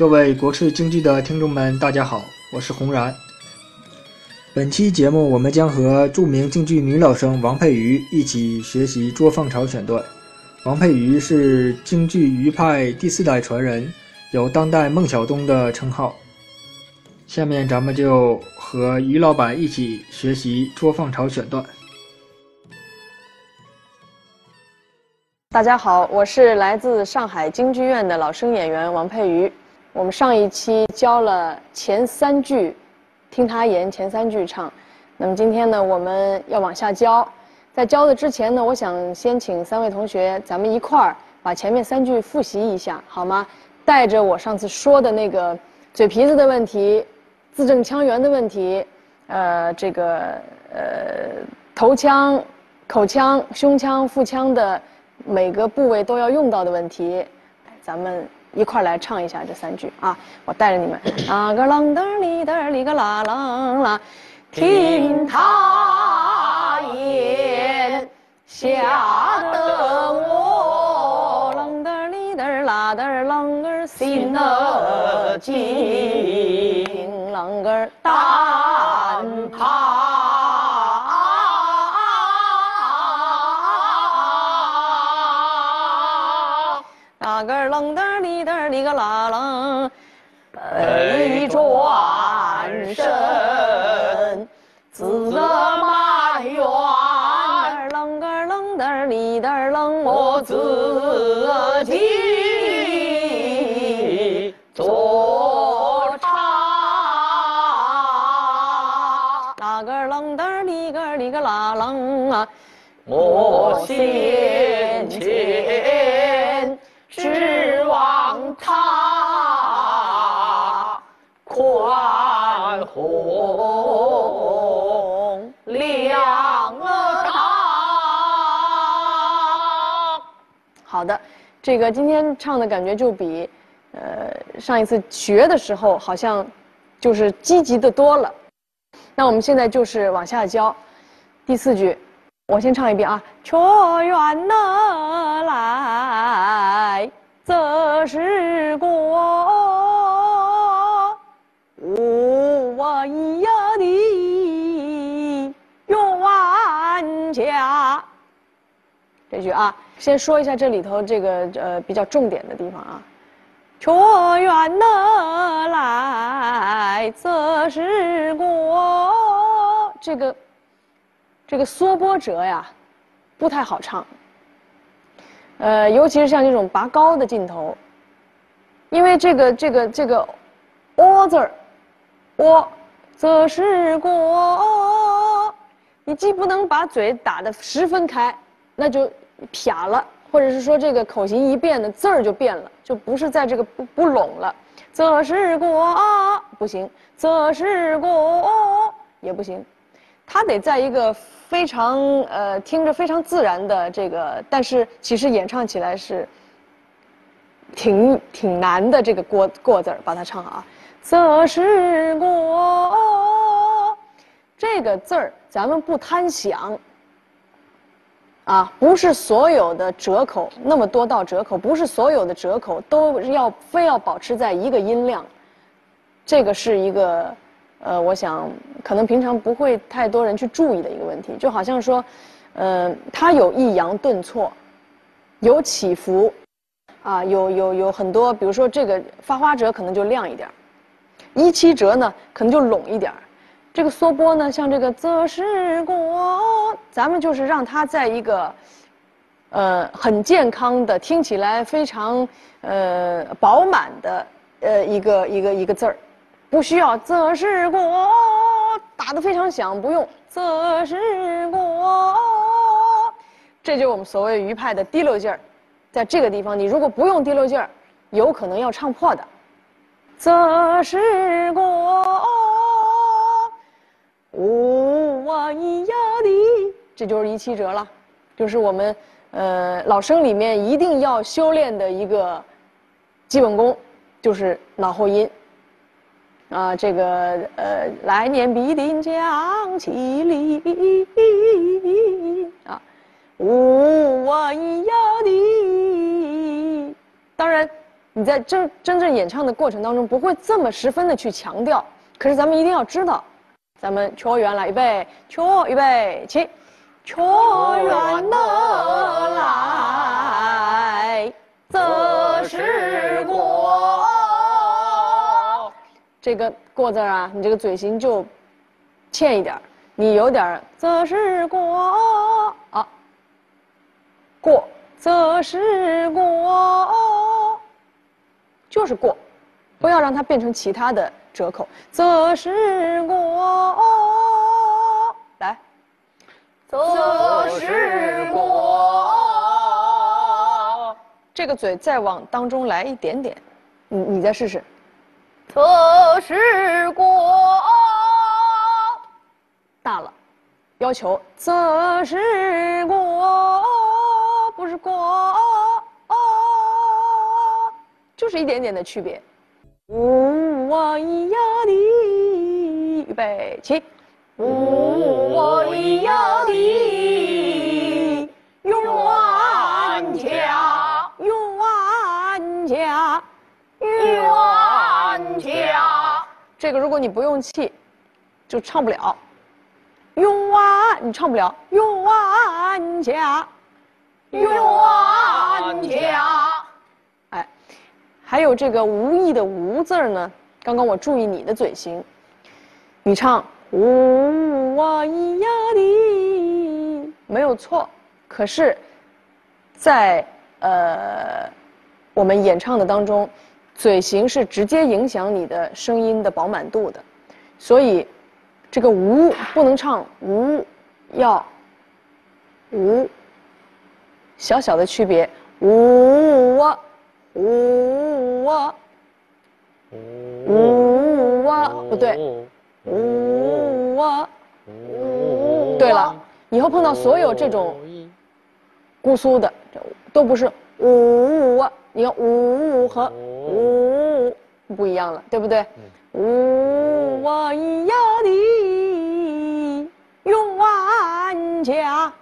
各位国粹京剧的听众们，大家好，我是洪然。本期节目，我们将和著名京剧女老生王佩瑜一起学习捉放巢选段。王佩瑜是京剧余派第四代传人，有“当代孟小冬”的称号。下面咱们就和于老板一起学习捉放巢选段。大家好，我是来自上海京剧院的老生演员王佩瑜。我们上一期教了前三句，听他言前三句唱。那么今天呢，我们要往下教。在教的之前呢，我想先请三位同学，咱们一块儿把前面三句复习一下，好吗？带着我上次说的那个嘴皮子的问题、字正腔圆的问题，呃，这个呃头腔、口腔、胸腔、腹腔的。每个部位都要用到的问题，咱们一块来唱一下这三句啊！我带着你们，啊个啷噔哩噔哩个啦啷啦，听他言，吓得我啷噔哩噔啦噔啷个心儿惊，啷个胆怕。噔哩噔哩个啦啷，背转身，自埋怨。楞个楞噔哩噔楞，我自己做茶。那个楞噔哩个哩个啦啷啊，我心这个今天唱的感觉就比呃上一次学的时候好像就是积极的多了。那我们现在就是往下教第四句。我先唱一遍啊！却原来则是故，这句啊，先说一下这里头这个呃比较重点的地方啊。却愿哪来则是国，这个。这个缩波折呀，不太好唱。呃，尤其是像这种拔高的镜头，因为这个这个这个“哦”字儿，“喔”则是过，你既不能把嘴打得十分开，那就撇了，或者是说这个口型一变的字儿就变了，就不是在这个不不拢了，则是过不行，则是过也不行。他得在一个非常呃听着非常自然的这个，但是其实演唱起来是挺挺难的这个过过字儿，把它唱好啊。则是过这个字儿，咱们不贪响啊，不是所有的折口那么多道折口，不是所有的折口都要非要保持在一个音量，这个是一个。呃，我想可能平常不会太多人去注意的一个问题，就好像说，呃，它有抑扬顿挫，有起伏，啊，有有有很多，比如说这个发花折可能就亮一点一七折呢可能就拢一点这个缩波呢，像这个则是过，咱们就是让它在一个，呃，很健康的，听起来非常呃饱满的呃一个一个一个字儿。不需要则是过，打得非常响，不用则是过。这就是我们所谓余派的提溜劲儿，在这个地方，你如果不用提溜劲儿，有可能要唱破的。则是过，我一呀的，这就是一七折了，就是我们呃老生里面一定要修炼的一个基本功，就是脑后音。啊，这个呃，来年必定将其离啊，无我一呀的。当然，你在真真正演唱的过程当中不会这么十分的去强调。可是咱们一定要知道，咱们球员来预备，球预备起，球员的来，则是过。这个过字啊，你这个嘴型就欠一点你有点则是过。啊，过则是过，就是过，不要让它变成其他的折扣，则是过，来，则是过，这个嘴再往当中来一点点，你你再试试。测试过，大了，要求测试过，不是过，就是一点点的区别。呜哇咿呀的，预备起，呜哇咿呀的，用万家，冤家，冤。家，这个如果你不用气，就唱不了。用完你唱不了。用完家，用完家。还有这个无意的无字呢。刚刚我注意你的嘴型，你唱呜哇咿呀的没有错。可是，在呃我们演唱的当中。嘴型是直接影响你的声音的饱满度的，所以这个无不能唱无，要无小小的区别，无啊无啊呜啊不对，无啊对了，以后碰到所有这种姑苏的，都不是呜啊，你看呜和。呜，不一样了，对不对？呜哇咿呀的，用万家，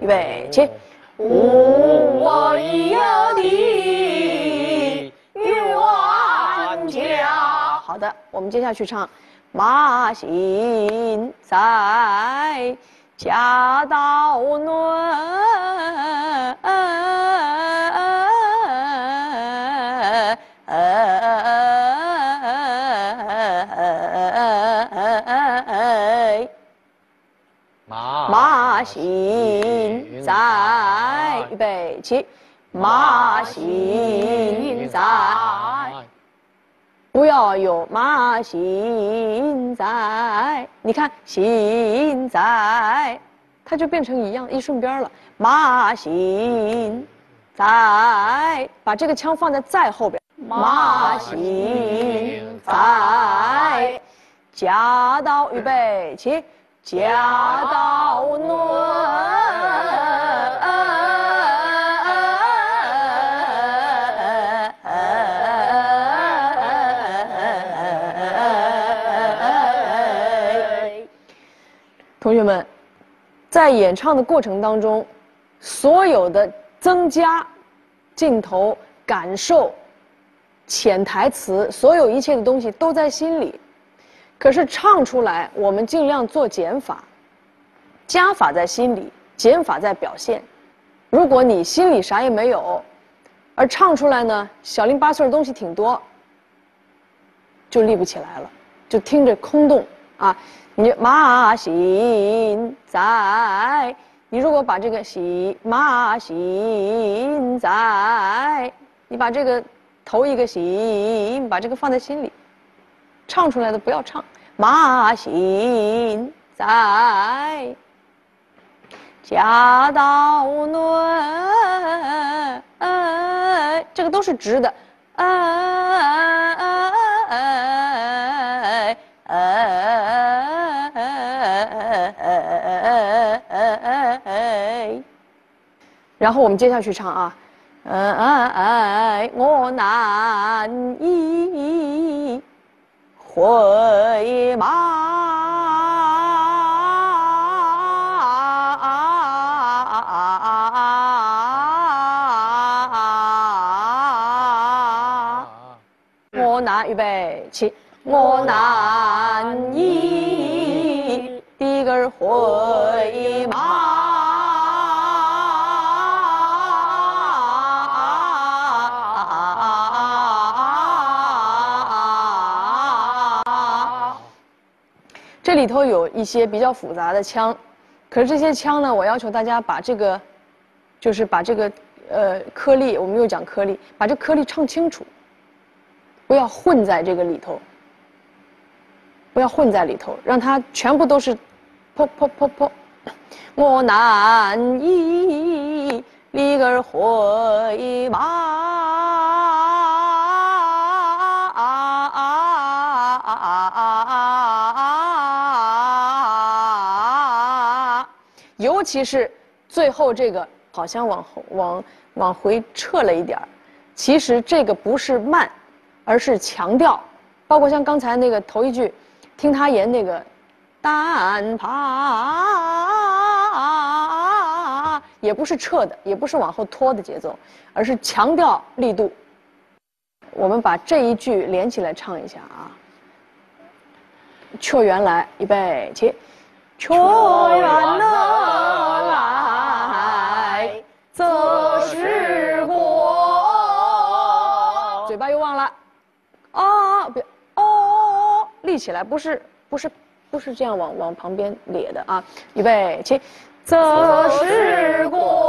预备起。呜哇咿呀的，好的，我们接下去唱。马行在，家道暖。马行在，预备起，马行在，不要有马行在，你看行在，它就变成一样一顺边了。马行在，把这个腔放在在后边。马行在，夹到，预备起。家道暖，同学们，在演唱的过程当中，所有的增加、镜头、感受、潜台词，所有一切的东西都在心里。可是唱出来，我们尽量做减法，加法在心里，减法在表现。如果你心里啥也没有，而唱出来呢，小零八碎的东西挺多，就立不起来了，就听着空洞啊。你马行在，你如果把这个行马行在，你把这个头一个行，把这个放在心里。唱出来的不要唱，马行在，家道暖，这个都是直的，哎哎哎然后我们接下去唱啊，我难以。回马，我难预备起，我难以的个回里头有一些比较复杂的腔，可是这些腔呢，我要求大家把这个，就是把这个呃颗粒，我们又讲颗粒，把这颗粒唱清楚，不要混在这个里头，不要混在里头，让它全部都是，噗噗噗噗，我难以离个回马。其是最后这个，好像往往往回撤了一点儿，其实这个不是慢，而是强调，包括像刚才那个头一句，听他言那个，单爬，也不是撤的，也不是往后拖的节奏，而是强调力度。我们把这一句连起来唱一下啊。却原来，预备起，却原来，起来，不是不是不是这样往往旁边咧的啊。预备起，则是过。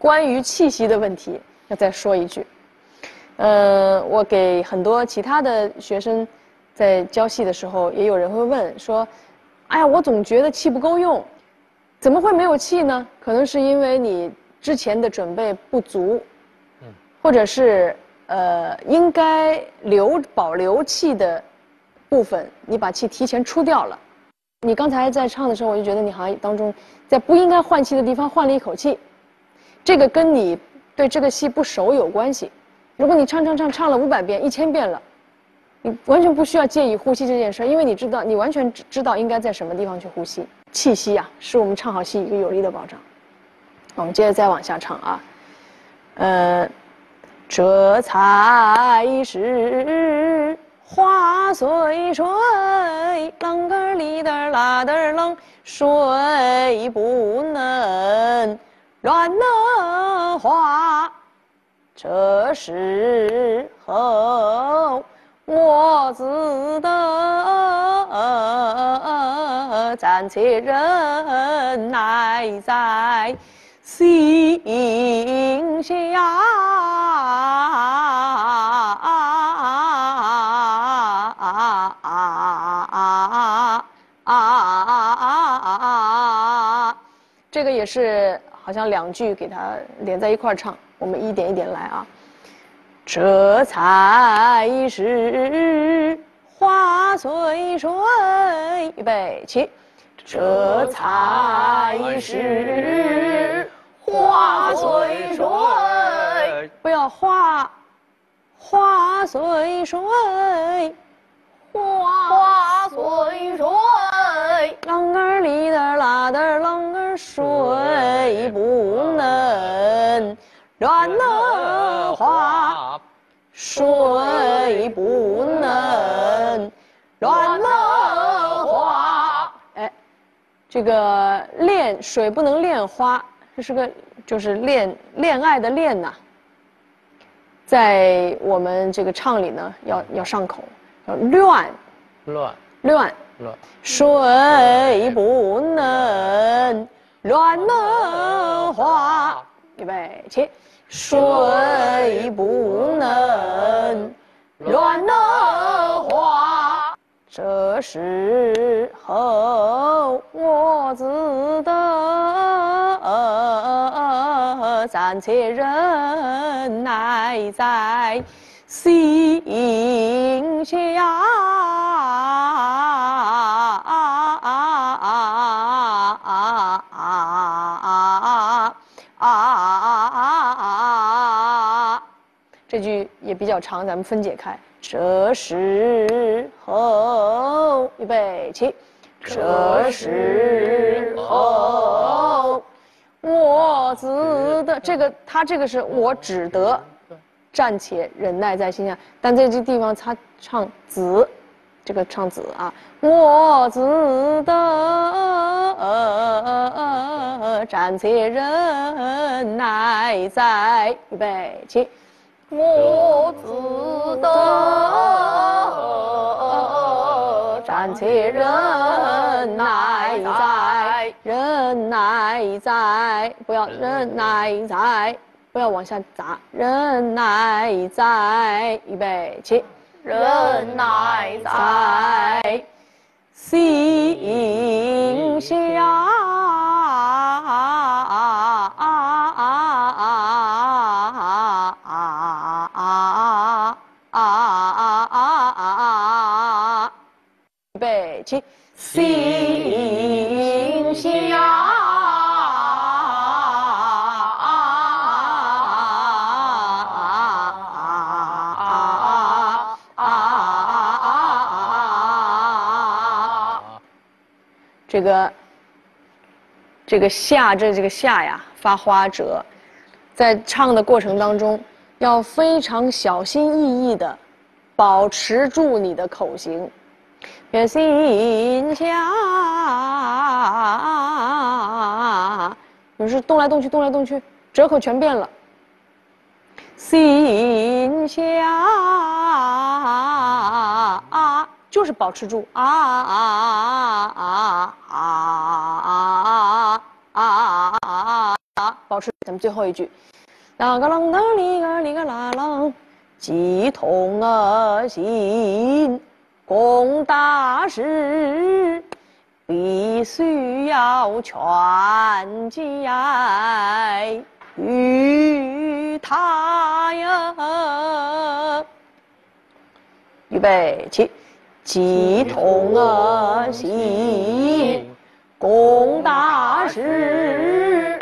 关于气息的问题，要再说一句。呃，我给很多其他的学生在教戏的时候，也有人会问说：“哎呀，我总觉得气不够用，怎么会没有气呢？可能是因为你之前的准备不足，或者是呃应该留保留气的部分，你把气提前出掉了。你刚才在唱的时候，我就觉得你好像当中在不应该换气的地方换了一口气，这个跟你对这个戏不熟有关系。如果你唱唱唱唱了五百遍、一千遍了，你完全不需要介意呼吸这件事，因为你知道，你完全知知道应该在什么地方去呼吸。气息啊，是我们唱好戏一个有力的保障。我们接着再往下唱啊，呃，这才是花随水，啷个儿里的儿啦的儿啷，水不能乱了花。这时候我只得暂且忍耐在心下。这个也是好像两句给它连在一块儿唱，我们一点一点来啊。这才是花随水，预备起。这才是花随水，不要花花随水，花随水，浪儿里的啦的儿啷儿水不能乱了花，水不能乱了花。哎，这个恋水不能恋花，这是个就是恋恋爱的恋呐、在我们这个唱里呢，要要上口，要乱乱乱。乱，水不能乱了花，预备起。水不能乱了花。这时候我只得暂且忍耐在心下。啊啊啊啊啊啊啊啊这句也比较长，咱们分解开。这时候，预备起。这时候，我只得这个，他这个是我只得暂且忍耐在心下，但在这地方他唱子，这个唱子啊，我只得暂且忍耐在，预备起。我自得暂且忍耐在，忍耐在，不要忍耐在，不要往下砸，忍耐在，预备起，忍耐在心下。这个这个下这这个下呀发花折，在唱的过程当中要非常小心翼翼的保持住你的口型，别心下，有时动来动去，动来动去，折口全变了。心下，就是保持住啊啊啊啊啊啊啊啊啊啊啊啊啊！保持。咱们最后一句，啦个啷当哩个哩个啦啷，鸡同儿心，共大事，必须要全家与他呀。预备起，鸡同儿心，共大事，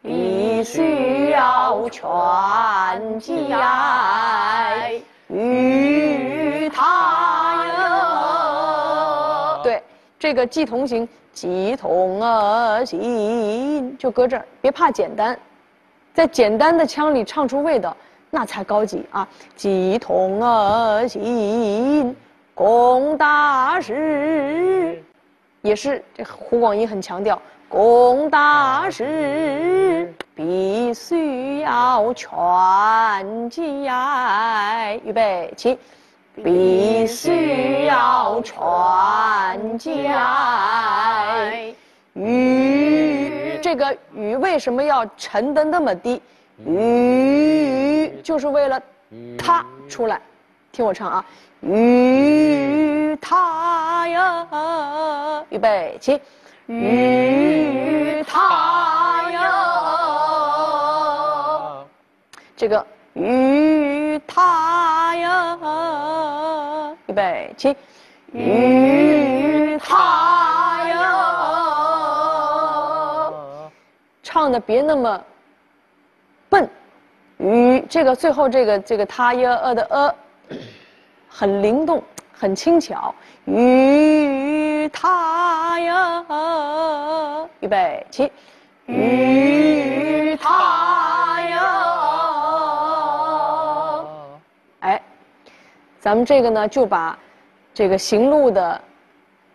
必须要全家与他呀。对，这个鸡同行，鸡同儿行，就搁这儿，别怕简单，在简单的腔里唱出味道，那才高级啊！鸡同儿行，共大事，也是这胡广义很强调，共大事必须要全家。预备起，必须要全家。雨，这个雨为什么要沉得那么低？雨就是为了它出来，听我唱啊！与他呀，预备起，与他呀，这个与他呀，预备起，与他呀，唱的别那么笨，与这个最后这个这个他呀呃的呃，很灵动，很轻巧。与他呀，预备起，与他呀，哎，咱们这个呢就把这个行路的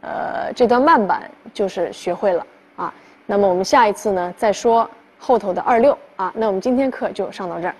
呃这段慢板就是学会了啊。那么我们下一次呢再说后头的二六啊。那我们今天课就上到这儿。